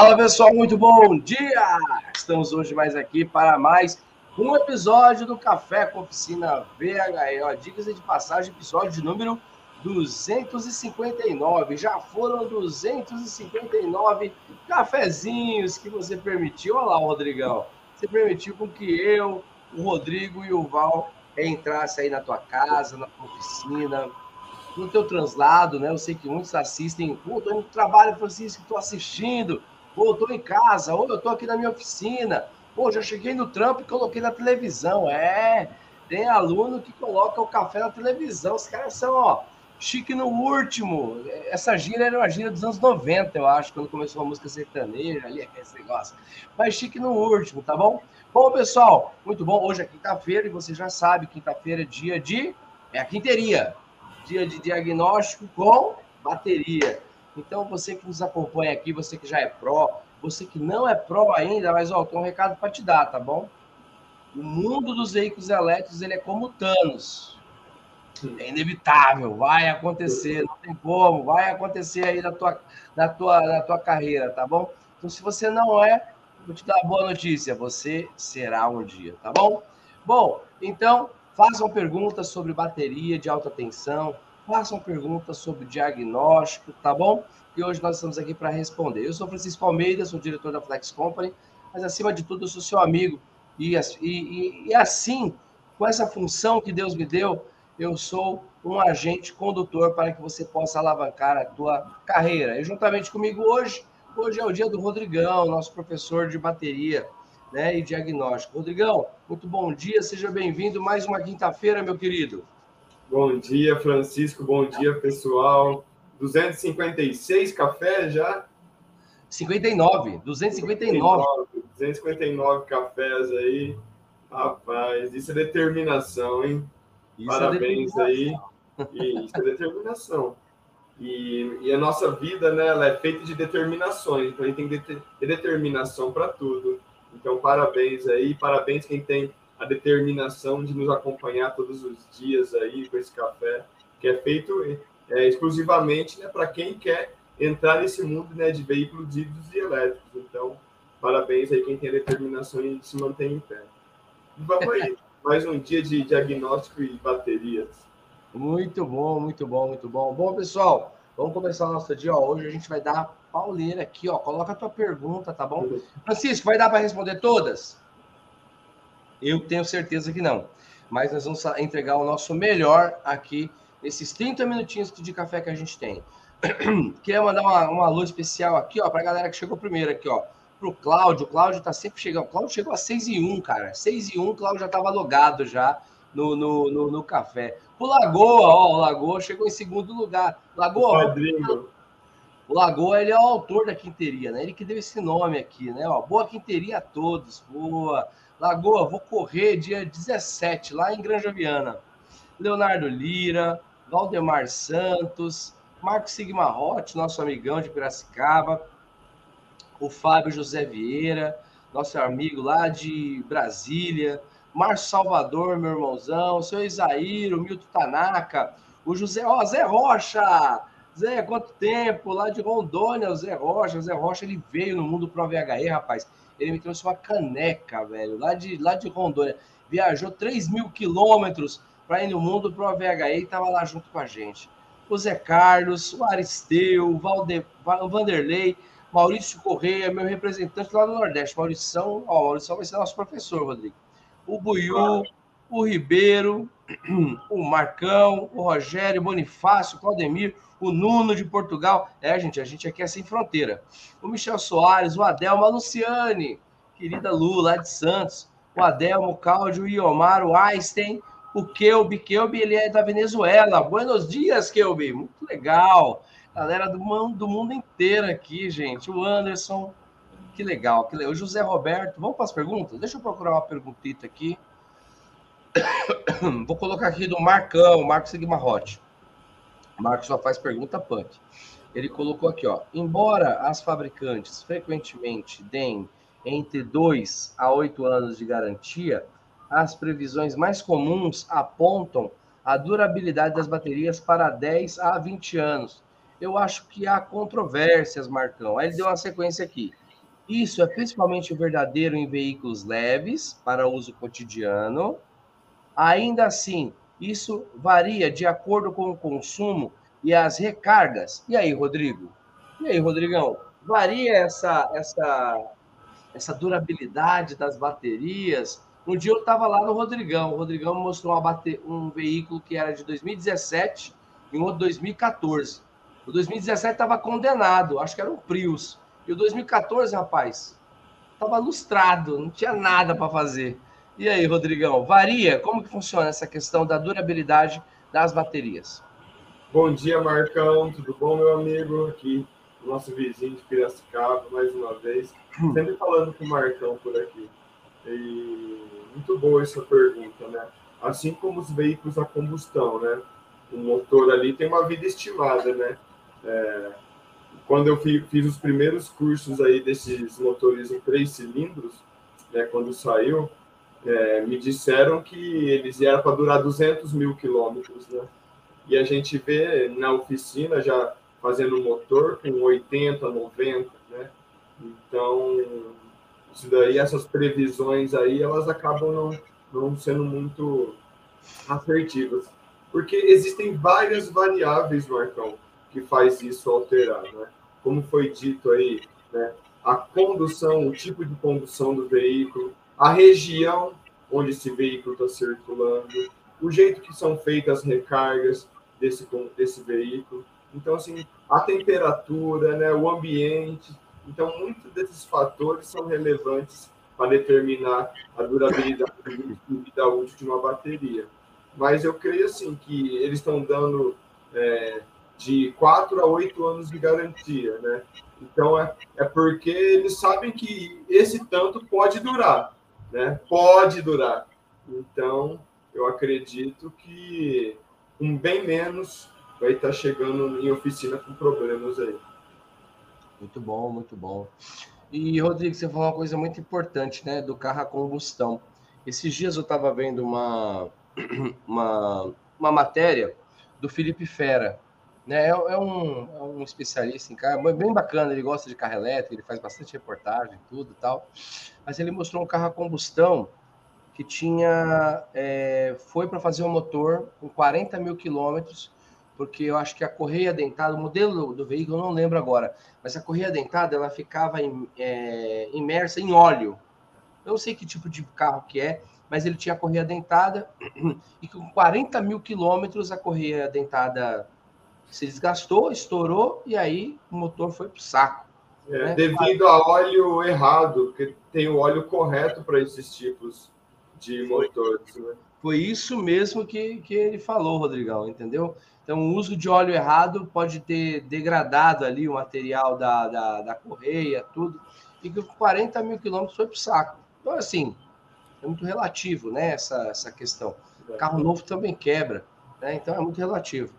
Fala pessoal, muito bom dia! Estamos hoje mais aqui para mais um episódio do Café com Oficina VHE. Dicas de passagem, episódio de número 259. Já foram 259 cafezinhos que você permitiu. Olha lá, Rodrigão. Você permitiu com que eu, o Rodrigo e o Val entrasse aí na tua casa, na tua oficina, no teu translado, né? Eu sei que muitos assistem. Pô, tô indo no trabalho, Francisco, estou assistindo. Pô, tô em casa. Ou eu tô aqui na minha oficina. Pô, já cheguei no trampo e coloquei na televisão. É, tem aluno que coloca o café na televisão. Os caras são, ó, chique no último. Essa gira era uma gira dos anos 90, eu acho, quando começou a música sertaneja, ali, esse negócio. Mas chique no último, tá bom? Bom, pessoal, muito bom. Hoje é quinta-feira e você já sabe, quinta-feira é dia de. É a quinteria. Dia de diagnóstico com bateria. Então, você que nos acompanha aqui, você que já é pró, você que não é pró ainda, mas ó, tem um recado para te dar, tá bom? O mundo dos veículos elétricos ele é como Thanos. É inevitável, vai acontecer, não tem como, vai acontecer aí na tua, na tua, na tua carreira, tá bom? Então, se você não é, vou te dar uma boa notícia, você será um dia, tá bom? Bom, então, façam perguntas sobre bateria de alta tensão, façam perguntas sobre diagnóstico, tá bom? E hoje nós estamos aqui para responder. Eu sou Francisco Almeida, sou diretor da Flex Company, mas acima de tudo eu sou seu amigo. E, e, e assim, com essa função que Deus me deu, eu sou um agente condutor para que você possa alavancar a tua carreira. E juntamente comigo hoje, hoje é o dia do Rodrigão, nosso professor de bateria né, e diagnóstico. Rodrigão, muito bom dia, seja bem-vindo mais uma quinta-feira, meu querido. Bom dia, Francisco, bom dia, pessoal. 256 cafés já? 59, 259. 259 cafés aí. Rapaz, isso é determinação, hein? Isso é Parabéns é aí. Isso é determinação. E, e, a nossa vida, né, ela é feita de determinações. Então, a gente tem que ter determinação para tudo. Então, parabéns aí. Parabéns quem tem a determinação de nos acompanhar todos os dias aí com esse café, que é feito é, exclusivamente né, para quem quer entrar nesse mundo né, de veículos híbridos e elétricos. Então, parabéns aí quem tem a determinação e se mantém em pé. E vamos aí mais um dia de diagnóstico e baterias. Muito bom, muito bom, muito bom. Bom, pessoal, vamos começar o nosso dia. Ó. Hoje a gente vai dar pauleira aqui, ó. Coloca a tua pergunta, tá bom? Uhum. Francisco, vai dar para responder todas? Eu tenho certeza que não. Mas nós vamos entregar o nosso melhor aqui nesses 30 minutinhos de café que a gente tem. Queria mandar uma, uma luz especial aqui, ó, para a galera que chegou primeiro aqui, ó pro Cláudio. O Cláudio tá sempre chegando. O Cláudio chegou a 6 e 1, cara. 6 e 1, o Cláudio já tava logado já no, no, no, no, café. O Lagoa, ó, o Lagoa chegou em segundo lugar. Lagoa, o Lagoa, ele é o autor da quinteria, né? Ele que deu esse nome aqui, né? Ó, boa quinteria a todos. Boa. Lagoa, vou correr dia 17, lá em Granja Viana. Leonardo Lira, Valdemar Santos, Marcos Sigma Rotti, nosso amigão de Piracicaba, o Fábio José Vieira, nosso amigo lá de Brasília, Márcio Salvador, meu irmãozão, o seu Isaíro, o Milton Tanaka, o José, ó, Zé Rocha, Zé, quanto tempo, lá de Rondônia, o Zé Rocha, o Zé Rocha, ele veio no mundo Pro VHE, rapaz, ele me trouxe uma caneca, velho, lá de, lá de Rondônia, viajou 3 mil quilômetros para ir no mundo Pro VHE e estava lá junto com a gente. O Zé Carlos, o Aristeu, o, Valde, o Vanderlei, Maurício Correia, meu representante lá no Nordeste. Maurício, ó, Maurício vai ser nosso professor, Rodrigo. O Buiu, o Ribeiro, o Marcão, o Rogério, o Bonifácio, o Claudemir, o Nuno de Portugal. É, gente, a gente aqui é sem fronteira. O Michel Soares, o Adelmo, a Luciane, querida Lu, lá de Santos. O Adelmo, o Cláudio, o Iomar, o Einstein, o Kelby. Kelby, ele é da Venezuela. Buenos dias, Kelby. Muito legal. Galera do mundo, do mundo inteiro aqui, gente. O Anderson, que legal, que legal. O José Roberto, vamos para as perguntas? Deixa eu procurar uma perguntita aqui. Vou colocar aqui do Marcão, Marcos Sigmarotti. Marcos só faz pergunta punk. Ele colocou aqui, ó. Embora as fabricantes frequentemente deem entre 2 a 8 anos de garantia, as previsões mais comuns apontam a durabilidade das baterias para 10 a 20 anos eu acho que há controvérsias, Marcão. Aí ele deu uma sequência aqui. Isso é principalmente verdadeiro em veículos leves para uso cotidiano. Ainda assim, isso varia de acordo com o consumo e as recargas. E aí, Rodrigo? E aí, Rodrigão? Varia essa, essa, essa durabilidade das baterias? Um dia eu estava lá no Rodrigão. O Rodrigão me mostrou bate... um veículo que era de 2017 e um outro 2014. O 2017 estava condenado, acho que era Prius. E o 2014, rapaz, estava lustrado, não tinha nada para fazer. E aí, Rodrigão, varia? Como que funciona essa questão da durabilidade das baterias? Bom dia, Marcão. Tudo bom, meu amigo? Aqui, nosso vizinho de Piracicaba, mais uma vez. Hum. Sempre falando com o Marcão por aqui. E muito boa essa pergunta, né? Assim como os veículos a combustão, né? O motor ali tem uma vida estimada, né? É, quando eu fiz os primeiros cursos aí desses motores em três cilindros, né? Quando saiu, é, me disseram que eles eram para durar 200 mil quilômetros, né? E a gente vê na oficina já fazendo motor com 80, 90, né? Então, isso daí, essas previsões aí, elas acabam não, não sendo muito assertivas. Porque existem várias variáveis, Marcão, que faz isso alterar, né? Como foi dito aí, né? A condução, o tipo de condução do veículo, a região onde esse veículo está circulando, o jeito que são feitas as recargas desse, desse veículo. Então, assim, a temperatura, né, o ambiente, então, muitos desses fatores são relevantes para determinar a durabilidade e vida útil de uma bateria. Mas eu creio assim que eles estão dando é, de 4 a 8 anos de garantia, né? Então é, é porque eles sabem que esse tanto pode durar, né? Pode durar. Então eu acredito que um bem menos vai estar chegando em oficina com problemas aí. Muito bom, muito bom. E, Rodrigo, você falou uma coisa muito importante, né? Do carro a combustão. Esses dias eu estava vendo uma, uma, uma matéria do Felipe Fera. Né? É, é, um, é um especialista em carro, bem bacana. Ele gosta de carro elétrico, ele faz bastante reportagem, tudo e tal. Mas ele mostrou um carro a combustão que tinha. É, foi para fazer um motor com 40 mil quilômetros porque eu acho que a correia dentada, o modelo do veículo eu não lembro agora, mas a correia dentada ela ficava é, imersa em óleo. Eu não sei que tipo de carro que é, mas ele tinha a correia dentada e com 40 mil quilômetros a correia dentada se desgastou, estourou e aí o motor foi para o saco. É, né? Devido a óleo errado, porque tem o óleo correto para esses tipos de motores. Né? Foi isso mesmo que, que ele falou, Rodrigão, entendeu? Então, o uso de óleo errado pode ter degradado ali o material da, da, da correia, tudo, e que com 40 mil quilômetros foi para o saco. Então, assim, é muito relativo, né, essa, essa questão. Carro novo também quebra, né? Então, é muito relativo.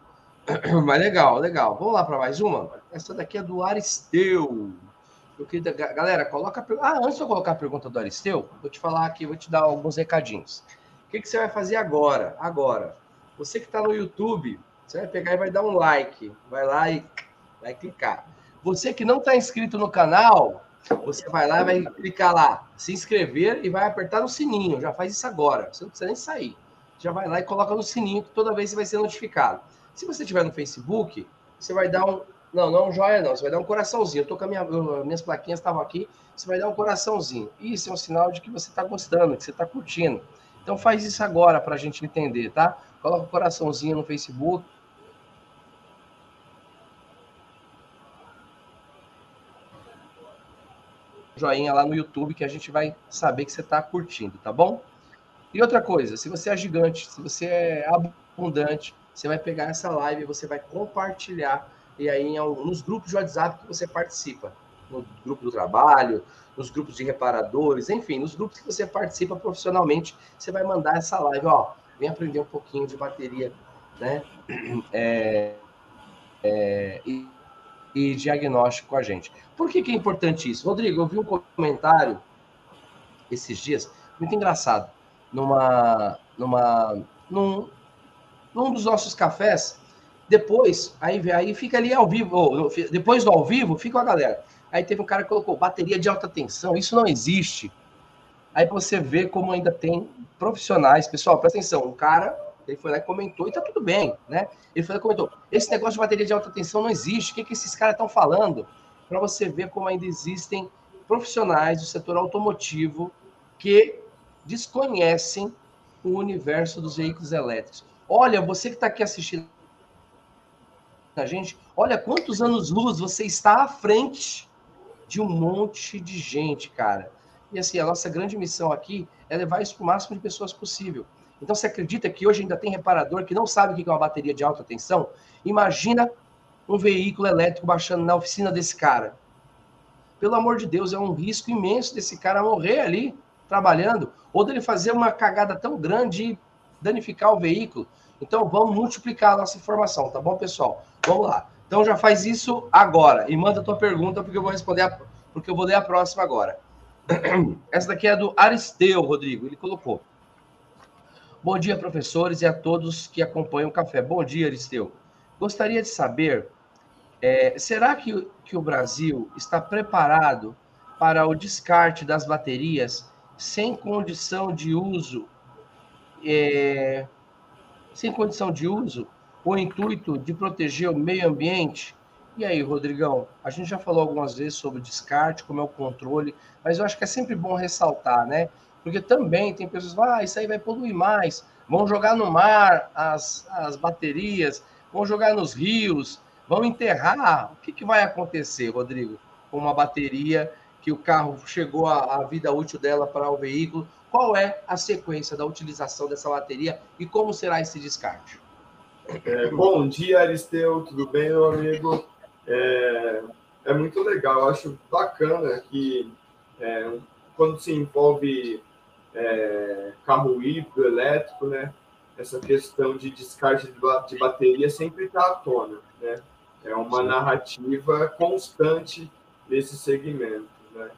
Mas legal, legal. Vamos lá para mais uma? Essa daqui é do Aristeu. Eu queria, galera, coloca Ah, antes de eu colocar a pergunta do Aristeu, vou te falar aqui, vou te dar alguns recadinhos. O que, que você vai fazer agora? Agora, você que está no YouTube, você vai pegar e vai dar um like. Vai lá e vai clicar. Você que não está inscrito no canal, você vai lá e vai clicar lá, se inscrever e vai apertar no sininho. Já faz isso agora. Você não precisa nem sair. Já vai lá e coloca no sininho que toda vez você vai ser notificado. Se você estiver no Facebook, você vai dar um. Não, não é um joia, não. Você vai dar um coraçãozinho. Eu tô com a minha, minhas plaquinhas estavam aqui. Você vai dar um coraçãozinho. Isso é um sinal de que você está gostando, que você está curtindo. Então faz isso agora para a gente entender, tá? Coloca o coraçãozinho no Facebook joinha lá no YouTube que a gente vai saber que você está curtindo, tá bom? E outra coisa, se você é gigante, se você é abundante, você vai pegar essa live você vai compartilhar e aí nos grupos de WhatsApp que você participa, no grupo do trabalho, nos grupos de reparadores, enfim, nos grupos que você participa profissionalmente, você vai mandar essa live, ó, vem aprender um pouquinho de bateria, né? É, é, e e diagnóstico com a gente. Por que, que é importante isso? Rodrigo, eu vi um comentário esses dias, muito engraçado, numa, numa, num, num dos nossos cafés. Depois, aí, aí fica ali ao vivo, depois do ao vivo, fica a galera. Aí teve um cara que colocou bateria de alta tensão, isso não existe. Aí você vê como ainda tem profissionais, pessoal, presta atenção, um cara, ele foi lá e comentou, e tá tudo bem, né? Ele foi lá e comentou, esse negócio de bateria de alta tensão não existe, o que, que esses caras estão falando? Para você ver como ainda existem profissionais do setor automotivo que desconhecem o universo dos veículos elétricos. Olha, você que está aqui assistindo a gente, olha quantos anos-luz você está à frente de um monte de gente, cara. E assim, a nossa grande missão aqui é levar isso para o máximo de pessoas possível. Então, você acredita que hoje ainda tem reparador que não sabe o que é uma bateria de alta tensão? Imagina um veículo elétrico baixando na oficina desse cara. Pelo amor de Deus, é um risco imenso desse cara morrer ali trabalhando, ou dele fazer uma cagada tão grande e danificar o veículo. Então, vamos multiplicar a nossa informação, tá bom, pessoal? Vamos lá. Então, já faz isso agora e manda a tua pergunta, porque eu vou responder, a, porque eu vou ler a próxima agora. Essa daqui é do Aristeu, Rodrigo. Ele colocou. Bom dia, professores, e a todos que acompanham o café. Bom dia, Aristeu. Gostaria de saber, é, será que, que o Brasil está preparado para o descarte das baterias sem condição de uso, é, sem condição de uso, o intuito de proteger o meio ambiente? E aí, Rodrigão, a gente já falou algumas vezes sobre descarte, como é o controle, mas eu acho que é sempre bom ressaltar, né? Porque também tem pessoas que falam, ah, isso aí vai poluir mais, vão jogar no mar as, as baterias, vão jogar nos rios, vão enterrar. O que, que vai acontecer, Rodrigo, com uma bateria que o carro chegou à, vida útil dela para o veículo. Qual é a sequência da utilização dessa bateria e como será esse descarte? É, bom dia, Aristeu, tudo bem, meu amigo? É, é muito legal, acho bacana que é, quando se envolve é, carro híbrido, elétrico, né, essa questão de descarte de bateria sempre está à tona, né? É uma narrativa constante nesse segmento. Né?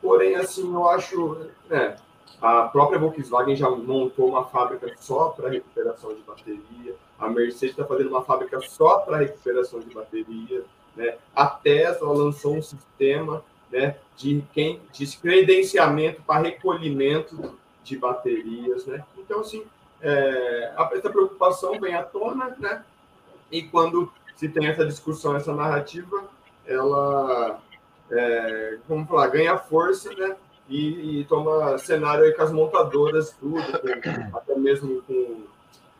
Porém, assim, eu acho. Né, a própria Volkswagen já montou uma fábrica só para recuperação de bateria. A Mercedes está fazendo uma fábrica só para recuperação de bateria. Né? A Tesla lançou um sistema né, de, quem, de credenciamento para recolhimento de baterias. Né? Então, assim, é, essa preocupação vem à tona, né? e quando se tem essa discussão, essa narrativa, ela é, vamos falar, ganha força, né? E, e, toma cenário aí com as montadoras, tudo, com, até mesmo com,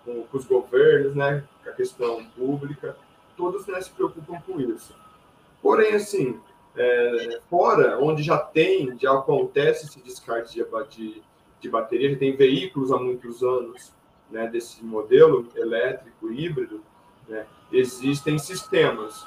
com, com, os governos, né? Com a questão pública, todos né, se preocupam com isso. Porém, assim, é, fora onde já tem, já acontece esse descarte de, de, de bateria, já tem veículos há muitos anos né, desse modelo elétrico, híbrido, né, existem sistemas,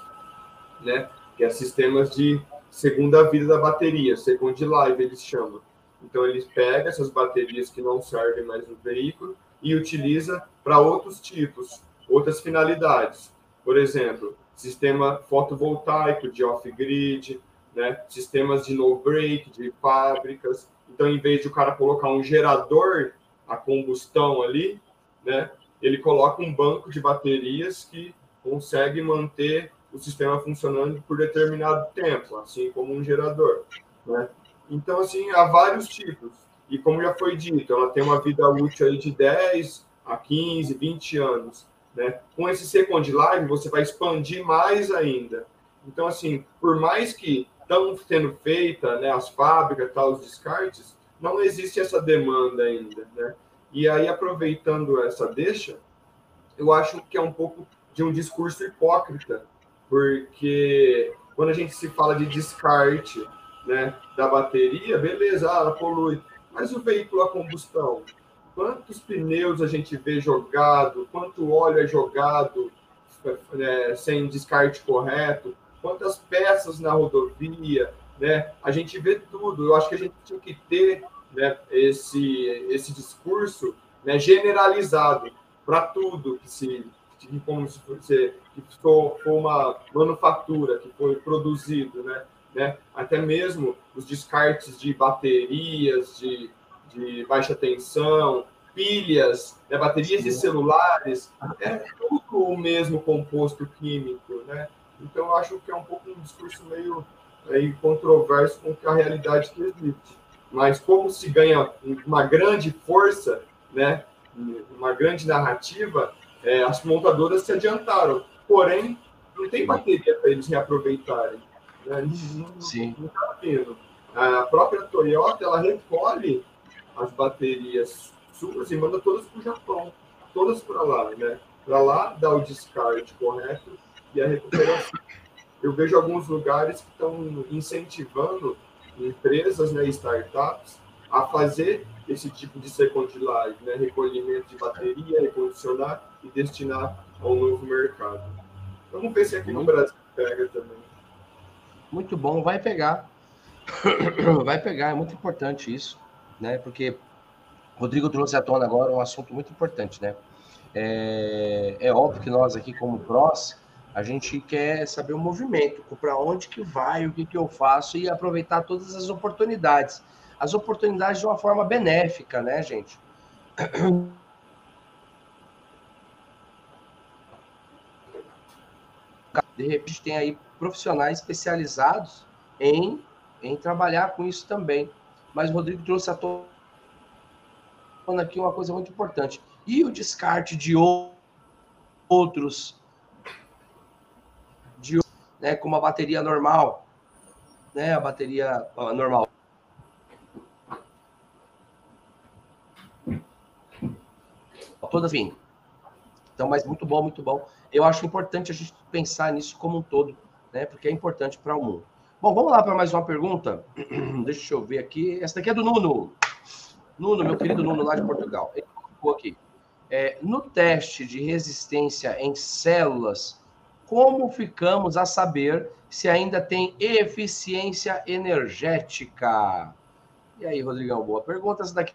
né, que é sistemas de segunda vida da bateria, second life eles chamam. Então eles pegam essas baterias que não servem mais no veículo e utiliza para outros tipos, outras finalidades. Por exemplo, sistema fotovoltaico de off-grid, né? sistemas de no-break de fábricas. Então, em vez de o cara colocar um gerador a combustão ali, né? ele coloca um banco de baterias que consegue manter o sistema funcionando por determinado tempo, assim como um gerador. Né? Então, assim, há vários tipos. E como já foi dito, ela tem uma vida útil aí de 10 a 15, 20 anos. Né? Com esse Second Life, você vai expandir mais ainda. Então, assim, por mais que estão sendo feitas né, as fábricas, tal, os descartes, não existe essa demanda ainda. Né? E aí, aproveitando essa deixa, eu acho que é um pouco de um discurso hipócrita porque quando a gente se fala de descarte né, da bateria, beleza, ah, ela polui, mas o veículo a combustão, quantos pneus a gente vê jogado, quanto óleo é jogado né, sem descarte correto, quantas peças na rodovia, né? A gente vê tudo. Eu acho que a gente tinha que ter né, esse, esse discurso né, generalizado para tudo que se de como se fosse que for, for uma manufatura que foi produzido, né? né? Até mesmo os descartes de baterias de, de baixa tensão, pilhas, né? baterias de celulares, é tudo o mesmo composto químico, né? Então eu acho que é um pouco um discurso meio aí controverso com a realidade que existe. Mas como se ganha uma grande força, né, uma grande narrativa, é, as montadoras se adiantaram. Porém, não tem bateria para eles reaproveitarem. Né? Não, Sim. Não está vindo. A própria Toyota, ela recolhe as baterias suas e manda todas para o Japão. Todas para lá, né? Para lá dá o descarte correto e a recuperação. Eu vejo alguns lugares que estão incentivando empresas, né, startups, a fazer esse tipo de second life, né, recolhimento de bateria, recondicionar e destinar a um novo mercado. Vamos ver se aqui no Brasil pega também. Muito bom, vai pegar. Vai pegar, é muito importante isso, né? Porque Rodrigo trouxe à tona agora um assunto muito importante, né? É, é óbvio que nós aqui, como prós, a gente quer saber o movimento, para onde que vai, o que, que eu faço e aproveitar todas as oportunidades. As oportunidades de uma forma benéfica, né, gente? De repente tem aí profissionais especializados em, em trabalhar com isso também. Mas o Rodrigo trouxe a tona aqui uma coisa muito importante. E o descarte de outros de né, com uma bateria normal, né, a bateria normal. Todas vindo. Então, mas muito bom, muito bom. Eu acho importante a gente pensar nisso como um todo, né, porque é importante para o mundo. Bom, vamos lá para mais uma pergunta. Deixa eu ver aqui. Essa daqui é do Nuno. Nuno, meu querido Nuno, lá de Portugal. Ele colocou aqui. É, no teste de resistência em células como ficamos a saber se ainda tem eficiência energética? E aí, Rodrigão, boa pergunta essa daqui.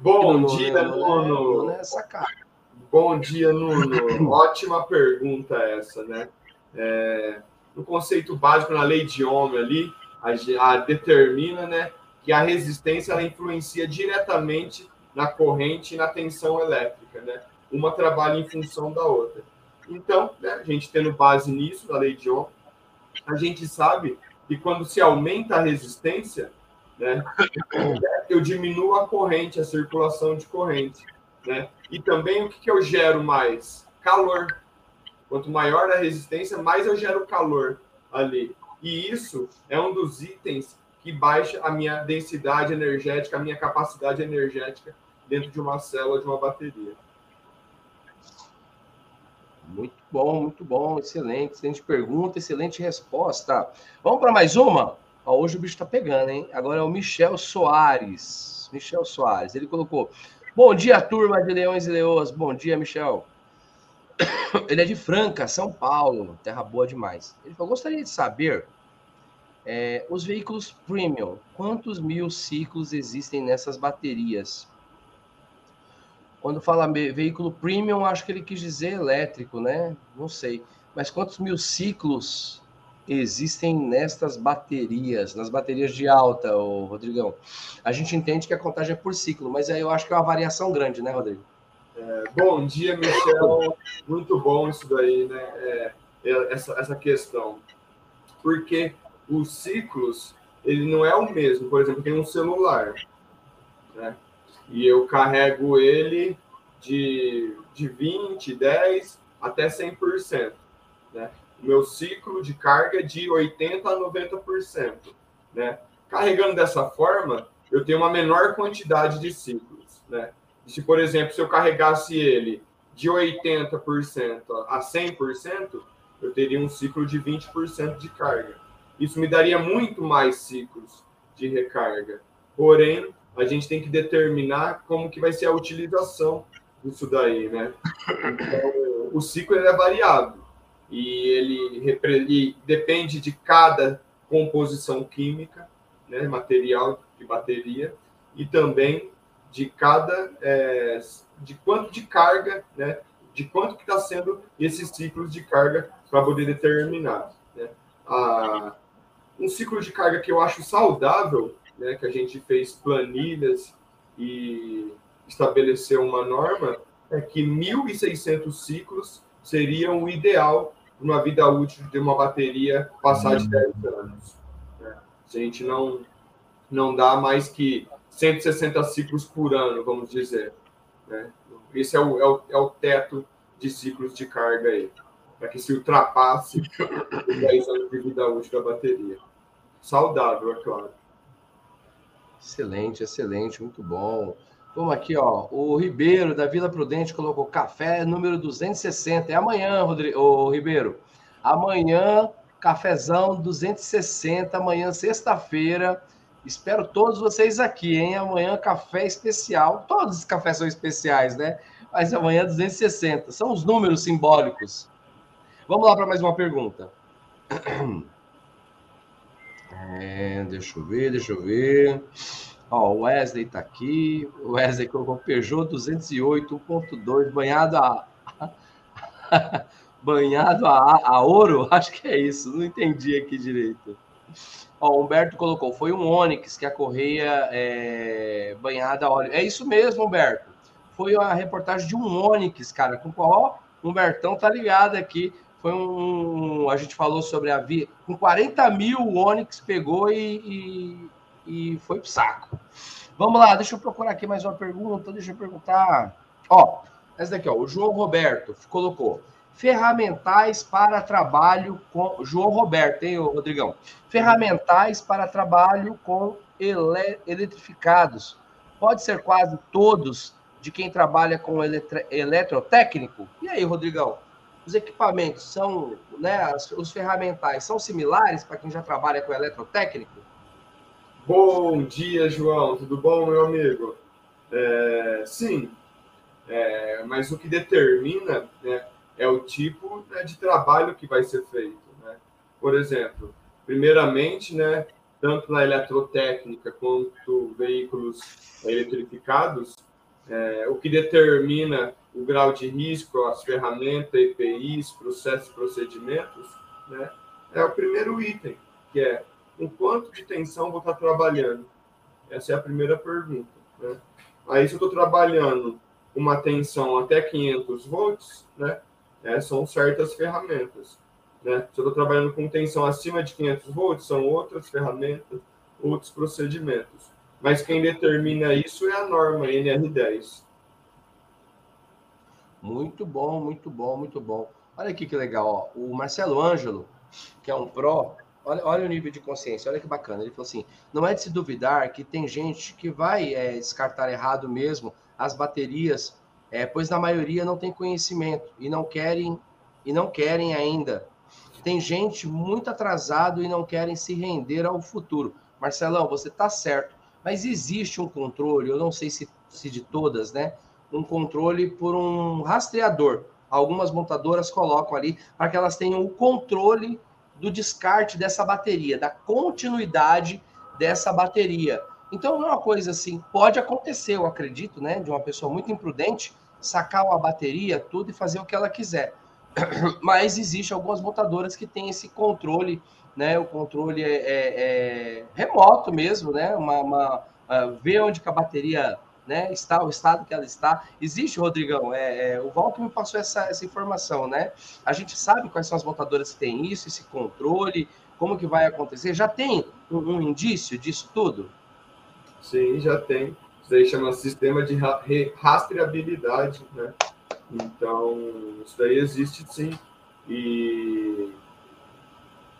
Bom Nuno, dia, Nuno. Nessa cara. Bom dia, Nuno. Ótima pergunta essa, né? É, no conceito básico, na lei de Ohm ali, a, a determina, né, que a resistência ela influencia diretamente na corrente e na tensão elétrica, né? Uma trabalha em função da outra. Então, né, a gente tendo base nisso, da lei de Ohm, a gente sabe que quando se aumenta a resistência, né, eu diminuo a corrente, a circulação de corrente. Né? E também o que, que eu gero mais? Calor. Quanto maior a resistência, mais eu gero calor ali. E isso é um dos itens que baixa a minha densidade energética, a minha capacidade energética dentro de uma célula, de uma bateria. Muito bom, muito bom, excelente, excelente pergunta, excelente resposta. Vamos para mais uma? Ó, hoje o bicho está pegando, hein? Agora é o Michel Soares. Michel Soares, ele colocou: Bom dia, turma de Leões e Leoas. Bom dia, Michel. Ele é de Franca, São Paulo, terra boa demais. Ele falou: Gostaria de saber é, os veículos premium, quantos mil ciclos existem nessas baterias? Quando fala veículo premium, acho que ele quis dizer elétrico, né? Não sei. Mas quantos mil ciclos existem nestas baterias, nas baterias de alta, ô, Rodrigão? A gente entende que a contagem é por ciclo, mas aí eu acho que é uma variação grande, né, Rodrigo? É, bom dia, Michel. Muito bom isso daí, né? É, é, essa, essa questão. Porque os ciclos, ele não é o mesmo. Por exemplo, tem um celular, né? e eu carrego ele de, de 20, 10 até 100%. Né? O meu ciclo de carga de 80% a 90%. Né? Carregando dessa forma, eu tenho uma menor quantidade de ciclos. Né? Se, por exemplo, se eu carregasse ele de 80% a 100%, eu teria um ciclo de 20% de carga. Isso me daria muito mais ciclos de recarga. Porém, a gente tem que determinar como que vai ser a utilização disso daí, né? Então, o ciclo é variável e ele, depende de cada composição química, né, material de bateria e também de cada é, de quanto de carga, né, de quanto que está sendo esses ciclos de carga para poder determinar. Né? A, um ciclo de carga que eu acho saudável né, que a gente fez planilhas e estabeleceu uma norma, é que 1.600 ciclos seriam o ideal uma vida útil de uma bateria passar de 10 anos. Né? Se a gente não, não dá mais que 160 ciclos por ano, vamos dizer. Né? Esse é o, é, o, é o teto de ciclos de carga aí, para que se ultrapasse os 10 anos de vida útil da bateria. Saudável, é claro. Excelente, excelente, muito bom. Vamos aqui, ó. O Ribeiro, da Vila Prudente, colocou café número 260. É amanhã, Rodrigo, ô, Ribeiro. Amanhã, cafezão 260. Amanhã, sexta-feira. Espero todos vocês aqui, hein? Amanhã, café especial. Todos os cafés são especiais, né? Mas amanhã, 260. São os números simbólicos. Vamos lá para mais uma pergunta. É, deixa eu ver, deixa eu ver. Ó, o Wesley está aqui. O Wesley colocou Peugeot 208 1.2 banhado a banhado a, a, ouro. Acho que é isso. Não entendi aqui direito. Ó, o Humberto colocou. Foi um Onix que a correia é banhada a óleo. É isso mesmo, Humberto. Foi a reportagem de um Onix, cara. Com qual? O Humbertão tá ligado aqui. Foi um. A gente falou sobre a via. Com 40 mil, o Onix pegou e, e e foi pro saco. Vamos lá, deixa eu procurar aqui mais uma pergunta. Deixa eu perguntar. Ó, essa daqui, ó. O João Roberto colocou ferramentais para trabalho com. João Roberto, hein, Rodrigão? Ferramentais para trabalho com ele... eletrificados. Pode ser quase todos de quem trabalha com eletra... eletrotécnico? E aí, Rodrigão? Os equipamentos são, né, os ferramentais são similares para quem já trabalha com eletrotécnico? Bom dia, João. Tudo bom, meu amigo? É, sim, é, mas o que determina né, é o tipo né, de trabalho que vai ser feito. Né? Por exemplo, primeiramente, né, tanto na eletrotécnica quanto veículos eletrificados, é, o que determina o grau de risco, as ferramentas, EPIs, processos procedimentos, né, é o primeiro item, que é com quanto de tensão vou estar trabalhando? Essa é a primeira pergunta. Né? Aí, se eu estou trabalhando uma tensão até 500 volts, né, é, são certas ferramentas. Né? Se eu estou trabalhando com tensão acima de 500 volts, são outras ferramentas, outros procedimentos. Mas quem determina isso é a norma NR10. Muito bom, muito bom, muito bom. Olha aqui que legal, ó. o Marcelo Ângelo, que é um pró, Olha, olha o nível de consciência, olha que bacana. Ele falou assim: não é de se duvidar que tem gente que vai é, descartar errado mesmo as baterias, é, pois na maioria não tem conhecimento e não querem e não querem ainda. Tem gente muito atrasado e não querem se render ao futuro. Marcelão, você está certo, mas existe um controle, eu não sei se, se de todas, né? Um controle por um rastreador. Algumas montadoras colocam ali para que elas tenham o controle do descarte dessa bateria, da continuidade dessa bateria. Então, não é uma coisa assim, pode acontecer, eu acredito, né, de uma pessoa muito imprudente sacar uma bateria, tudo e fazer o que ela quiser. Mas existe algumas montadoras que têm esse controle, né, o controle é, é, é remoto mesmo, né, uma, uma uh, ver onde a bateria né, está o estado que ela está. Existe, Rodrigão, é, é, o Walter me passou essa, essa informação, né? A gente sabe quais são as montadoras que têm isso, esse controle, como que vai acontecer. Já tem um, um indício disso tudo? Sim, já tem. Isso aí chama sistema de rastreabilidade, né? Então, isso daí existe sim. E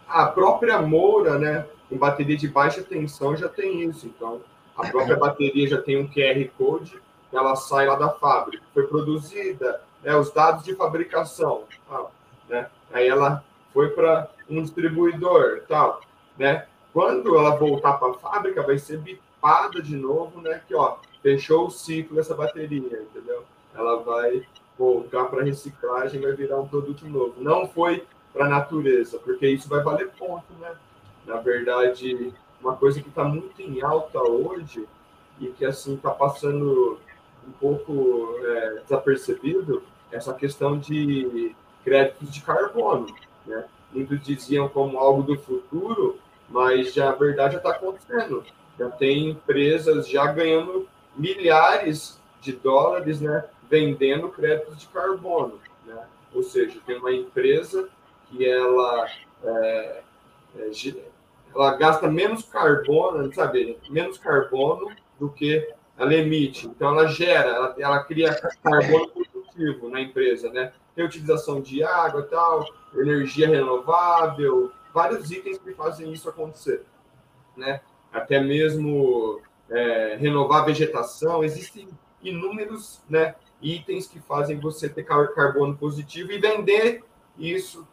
a própria Moura, né, com bateria de baixa tensão já tem isso. Então, a própria bateria já tem um QR Code, ela sai lá da fábrica. Foi produzida, né, os dados de fabricação, tal, né? Aí ela foi para um distribuidor, tal, né? Quando ela voltar para a fábrica, vai ser bipada de novo, né? Que ó, fechou o ciclo dessa bateria, entendeu? Ela vai voltar para reciclagem, vai virar um produto novo. Não foi para a natureza, porque isso vai valer ponto, né? Na verdade, uma coisa que está muito em alta hoje e que assim está passando um pouco é, desapercebido essa questão de créditos de carbono, né? Muitos diziam como algo do futuro, mas já a verdade já está acontecendo. Já tem empresas já ganhando milhares de dólares, né? Vendendo créditos de carbono, né? Ou seja, tem uma empresa que ela, é, é, ela gasta menos carbono, sabe, menos carbono do que ela emite. Então, ela gera, ela, ela cria carbono produtivo na empresa, né? Tem utilização de água tal, energia renovável, vários itens que fazem isso acontecer, né? Até mesmo é, renovar a vegetação, existem inúmeros né, itens que fazem você ter carbono positivo e vender isso.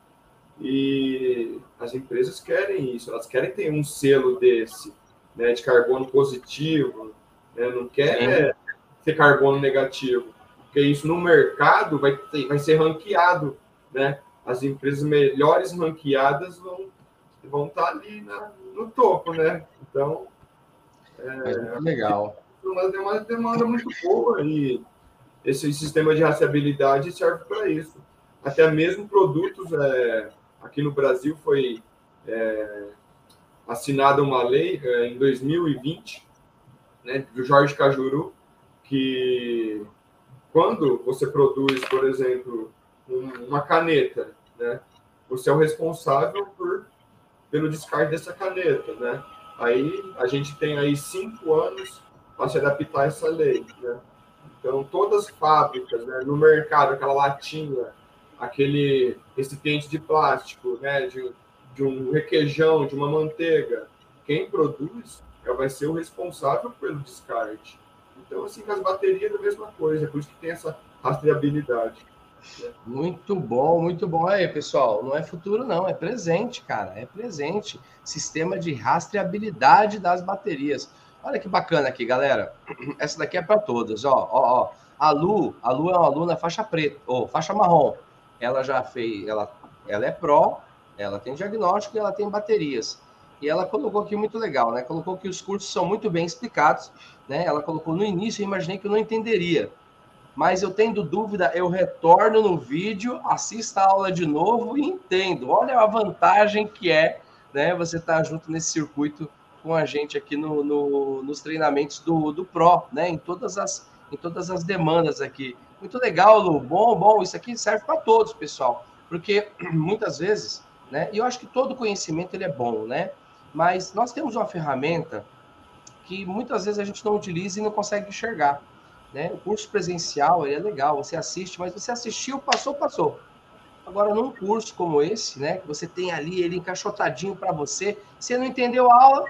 E as empresas querem isso, elas querem ter um selo desse, né, de carbono positivo, né, não quer ter carbono negativo, porque isso no mercado vai, ter, vai ser ranqueado, né? As empresas melhores ranqueadas vão, vão estar ali na, no topo, né? Então, é, legal. Mas é uma demanda muito boa e esse sistema de rastreabilidade serve para isso. Até mesmo produtos, é, aqui no Brasil foi é, assinada uma lei é, em 2020, né, do Jorge Cajuru, que quando você produz, por exemplo, um, uma caneta, né, você é o responsável por, pelo descarte dessa caneta, né? Aí a gente tem aí cinco anos para se adaptar a essa lei, né? Então, todas as fábricas, né, no mercado, aquela latinha, aquele recipiente de plástico, né, de, de um requeijão, de uma manteiga, quem produz vai ser o responsável pelo descarte. Então, assim, com as baterias é a mesma coisa, por isso que tem essa rastreabilidade. Muito bom, muito bom. Aí, pessoal, não é futuro, não, é presente, cara, é presente. Sistema de rastreabilidade das baterias. Olha que bacana aqui, galera. Essa daqui é para todas, ó, ó, ó. A Lu, a Lu é uma aluna faixa preta, ou faixa marrom. Ela já fez, ela, ela é pró, ela tem diagnóstico e ela tem baterias. E ela colocou aqui muito legal, né? Colocou que os cursos são muito bem explicados, né? Ela colocou no início, eu imaginei que eu não entenderia mas eu tendo dúvida, eu retorno no vídeo, assisto a aula de novo e entendo. Olha a vantagem que é né, você estar tá junto nesse circuito com a gente aqui no, no, nos treinamentos do, do Pro, né, em todas as em todas as demandas aqui. Muito legal, Lu. Bom, bom. Isso aqui serve para todos, pessoal, porque muitas vezes, né, e eu acho que todo conhecimento ele é bom, né, mas nós temos uma ferramenta que muitas vezes a gente não utiliza e não consegue enxergar. Né? O curso presencial ele é legal, você assiste, mas você assistiu, passou, passou. Agora, num curso como esse, né, que você tem ali ele encaixotadinho para você, você não entendeu a aula,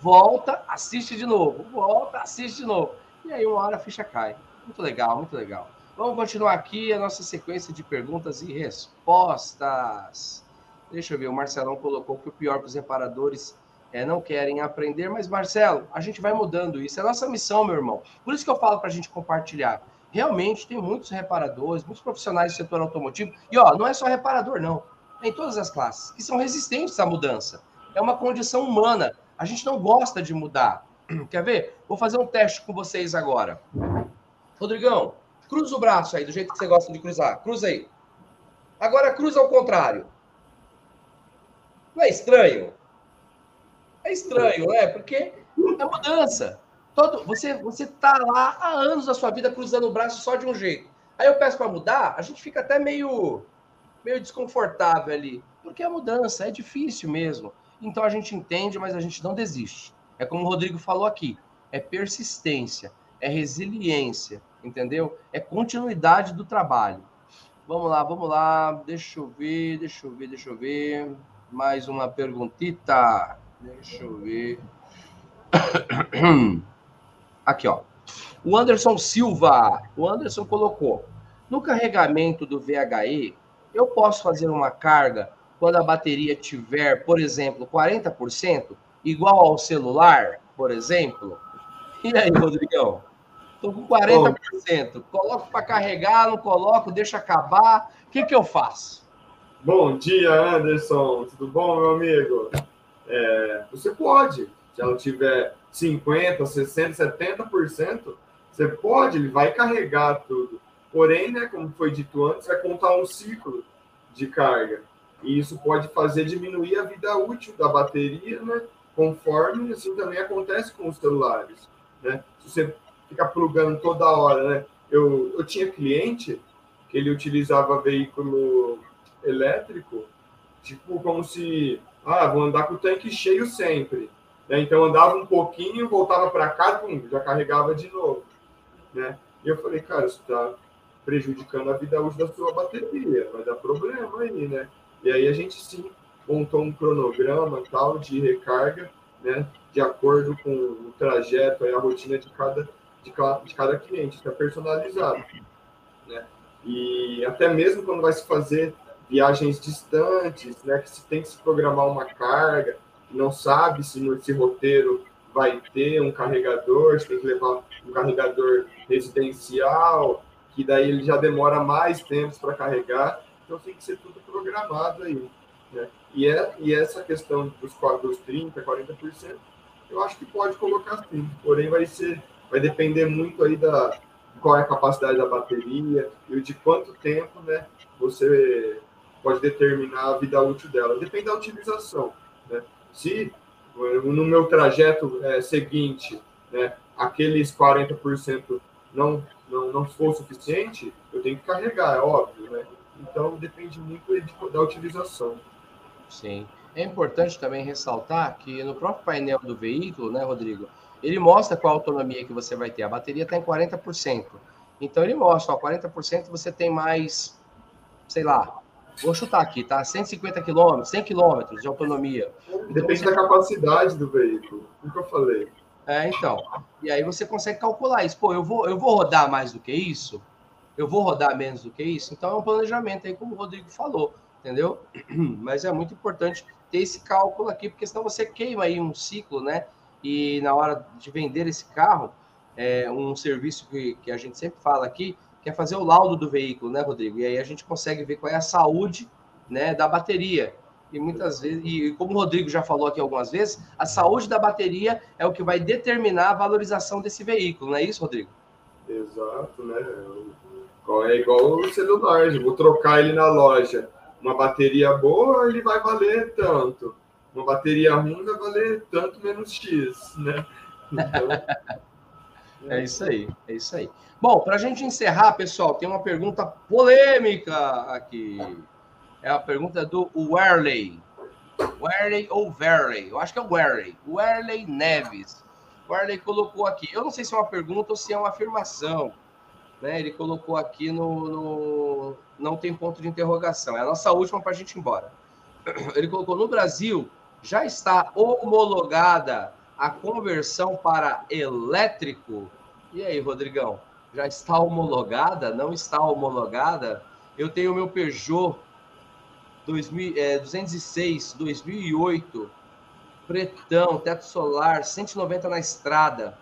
volta, assiste de novo, volta, assiste de novo. E aí, uma hora a ficha cai. Muito legal, muito legal. Vamos continuar aqui a nossa sequência de perguntas e respostas. Deixa eu ver, o Marcelão colocou que o pior para os reparadores é, não querem aprender, mas Marcelo, a gente vai mudando isso. É nossa missão, meu irmão. Por isso que eu falo para a gente compartilhar. Realmente tem muitos reparadores, muitos profissionais do setor automotivo, e ó, não é só reparador, não. É em todas as classes, que são resistentes à mudança. É uma condição humana. A gente não gosta de mudar. Quer ver? Vou fazer um teste com vocês agora. Rodrigão, cruza o braço aí, do jeito que você gosta de cruzar. Cruza aí. Agora cruza ao contrário. Não é estranho? É estranho, né? Porque é mudança. Todo, você você tá lá há anos da sua vida cruzando o braço só de um jeito. Aí eu peço para mudar, a gente fica até meio meio desconfortável ali, porque é mudança, é difícil mesmo. Então a gente entende, mas a gente não desiste. É como o Rodrigo falou aqui, é persistência, é resiliência, entendeu? É continuidade do trabalho. Vamos lá, vamos lá. Deixa eu ver, deixa eu ver, deixa eu ver. Mais uma perguntita. Deixa eu ver. Aqui, ó. O Anderson Silva. O Anderson colocou. No carregamento do VHE, eu posso fazer uma carga quando a bateria tiver, por exemplo, 40%, igual ao celular, por exemplo? E aí, Rodrigão? Estou com 40%. Coloco para carregar, não coloco, deixa acabar. O que, que eu faço? Bom dia, Anderson. Tudo bom, meu amigo? É, você pode, se ela tiver 50%, 60%, 70%, você pode, ele vai carregar tudo. Porém, né, como foi dito antes, vai contar um ciclo de carga. E isso pode fazer diminuir a vida útil da bateria, né? Conforme assim também acontece com os celulares. Né? Se você ficar plugando toda hora, né? Eu, eu tinha cliente que ele utilizava veículo elétrico tipo como se, ah, vou andar com o tanque cheio sempre. Né? Então andava um pouquinho, voltava para cá, pum, já carregava de novo. Né? E eu falei, cara, isso está prejudicando a vida útil da sua bateria, vai dar problema aí, né? E aí a gente sim montou um cronograma tal de recarga, né? De acordo com o trajeto e a rotina de cada, de cada, de cada cliente, está personalizado, né? E até mesmo quando vai se fazer viagens distantes, né? Que se tem que se programar uma carga, não sabe se nesse roteiro vai ter um carregador, você tem que levar um carregador residencial, que daí ele já demora mais tempo para carregar, então tem que ser tudo programado aí. Né? E, é, e essa questão dos, dos 30%, 40%, eu acho que pode colocar sim, porém vai ser, vai depender muito aí da qual é a capacidade da bateria e de quanto tempo né, você pode determinar a vida útil dela. Depende da utilização. Né? Se no meu trajeto é, seguinte, né, aqueles 40% não, não, não for suficiente, eu tenho que carregar, é óbvio, né? Então depende muito da utilização. Sim. É importante também ressaltar que no próprio painel do veículo, né, Rodrigo, ele mostra qual a autonomia que você vai ter. A bateria está em 40%. Então ele mostra, ó, 40% você tem mais, sei lá, vou chutar aqui, tá? 150 km, 100 km de autonomia. Depende então, da capacidade do veículo, o que eu falei. É, então. E aí você consegue calcular isso. Pô, eu vou, eu vou rodar mais do que isso? Eu vou rodar menos do que isso? Então é um planejamento aí, como o Rodrigo falou, entendeu? Mas é muito importante ter esse cálculo aqui, porque senão você queima aí um ciclo, né? E na hora de vender esse carro, é um serviço que, que a gente sempre fala aqui, que é fazer o laudo do veículo, né, Rodrigo? E aí a gente consegue ver qual é a saúde né, da bateria. E muitas vezes, e como o Rodrigo já falou aqui algumas vezes, a saúde da bateria é o que vai determinar a valorização desse veículo, não é isso, Rodrigo? Exato, né? É igual o celular, vou trocar ele na loja. Uma bateria boa, ele vai valer tanto. Uma bateria ruim vai valer tanto menos X, né? Então, é isso aí, é isso aí. Bom, para a gente encerrar, pessoal, tem uma pergunta polêmica aqui. É a pergunta do Werley. Werley ou Verley? Eu acho que é o Werley. Werley Neves. Werley colocou aqui. Eu não sei se é uma pergunta ou se é uma afirmação. Né? Ele colocou aqui no, no. Não tem ponto de interrogação. É a nossa última para a gente ir embora. Ele colocou: no Brasil já está homologada a conversão para elétrico. E aí, Rodrigão? já está homologada, não está homologada. Eu tenho o meu Peugeot 2000, é, 206 2008, pretão, teto solar, 190 na estrada.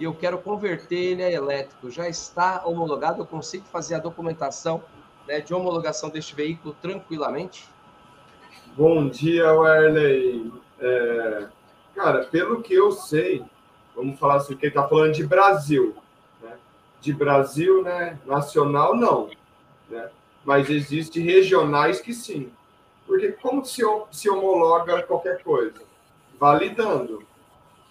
E eu quero converter ele a elétrico. Já está homologado? Eu consigo fazer a documentação né, de homologação deste veículo tranquilamente? Bom dia, Werley. É, cara, pelo que eu sei, vamos falar assim, que ele está falando de Brasil de Brasil, né? Nacional, não. Né? Mas existe regionais que sim. Porque como se, se homologa qualquer coisa? Validando,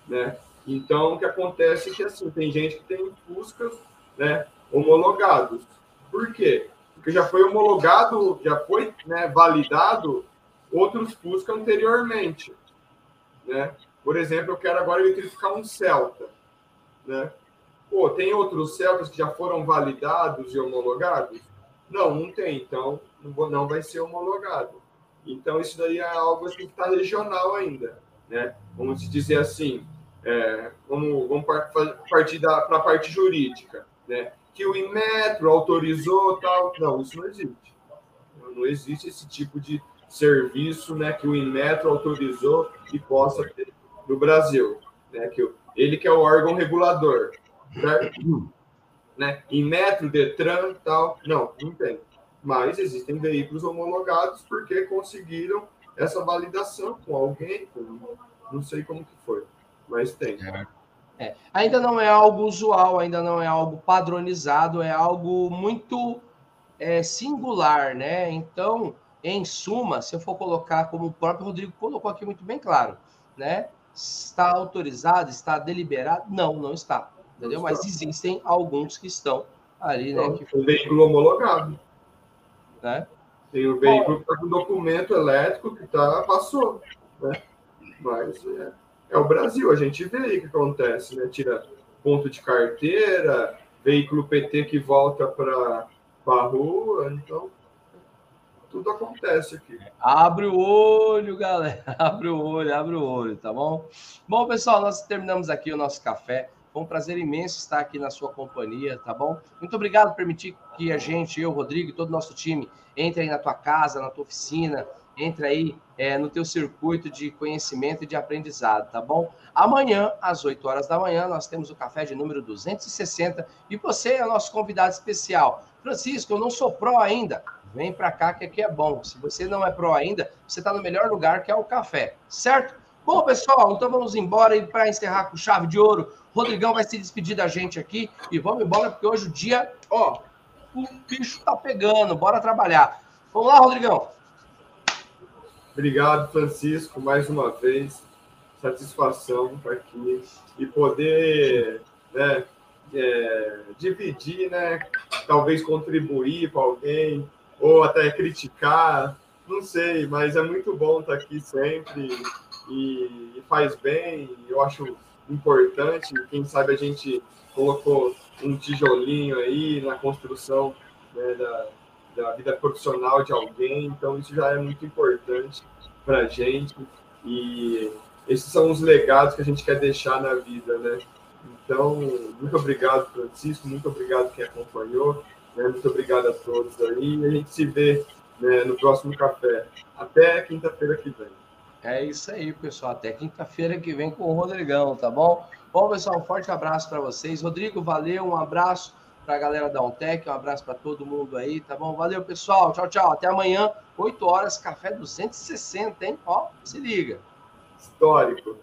né? Então, o que acontece é que, assim, tem gente que tem Fuscas, né, homologados. Por quê? Porque já foi homologado, já foi né, validado outros Fusca anteriormente, né? Por exemplo, eu quero agora eletrificar um Celta, né? Pô, tem outros Celtas que já foram validados e homologados? Não, não tem. Então, não vai ser homologado. Então, isso daí é algo assim, que está regional ainda. Né? Vamos dizer assim, é, vamos, vamos partir para a parte jurídica. Né? Que o Inmetro autorizou tal. Não, isso não existe. Não existe esse tipo de serviço né, que o Inmetro autorizou e possa ter no Brasil. Né? Que ele que é o órgão regulador certo? Né? Em metro, Detran, tal. Não, não tem. Mas existem veículos homologados porque conseguiram essa validação com alguém, com... não sei como que foi, mas tem. É. Ainda não é algo usual, ainda não é algo padronizado, é algo muito é, singular, né? Então, em suma, se eu for colocar, como o próprio Rodrigo colocou aqui muito bem claro, né? Está autorizado, está deliberado? Não, não está entendeu? Mas existem alguns que estão ali, né? Que... Um veículo homologado. Né? Tem o veículo que está com documento elétrico que tá, passou, né? Mas é, é o Brasil, a gente vê aí o que acontece, né? Tira ponto de carteira, veículo PT que volta para a rua, então tudo acontece aqui. Abre o olho, galera. Abre o olho, abre o olho, tá bom? Bom, pessoal, nós terminamos aqui o nosso café. Foi um prazer imenso estar aqui na sua companhia, tá bom? Muito obrigado por permitir que a gente, eu, Rodrigo e todo o nosso time, entre aí na tua casa, na tua oficina, entre aí é, no teu circuito de conhecimento e de aprendizado, tá bom? Amanhã, às 8 horas da manhã, nós temos o café de número 260 e você é o nosso convidado especial. Francisco, eu não sou pró ainda. Vem para cá que aqui é bom. Se você não é pró ainda, você está no melhor lugar que é o café, certo? Bom, pessoal, então vamos embora e para encerrar com chave de ouro. Rodrigão vai se despedir da gente aqui e vamos embora, porque hoje o dia, ó, o bicho tá pegando, bora trabalhar. Vamos lá, Rodrigão. Obrigado, Francisco, mais uma vez. Satisfação estar aqui e poder né, é, dividir, né, talvez contribuir para alguém ou até criticar, não sei, mas é muito bom estar aqui sempre e, e faz bem. Eu acho importante. Quem sabe a gente colocou um tijolinho aí na construção né, da, da vida profissional de alguém, então isso já é muito importante para a gente e esses são os legados que a gente quer deixar na vida, né? Então, muito obrigado, Francisco, muito obrigado quem acompanhou, né? muito obrigado a todos aí, a gente se vê né, no próximo café. Até quinta-feira que vem. É isso aí, pessoal. Até quinta-feira que vem com o Rodrigão, tá bom? Bom, pessoal, um forte abraço para vocês. Rodrigo, valeu, um abraço para a galera da Untec, um abraço para todo mundo aí, tá bom? Valeu, pessoal. Tchau, tchau. Até amanhã, 8 horas, café 260, hein? Ó, se liga. Histórico.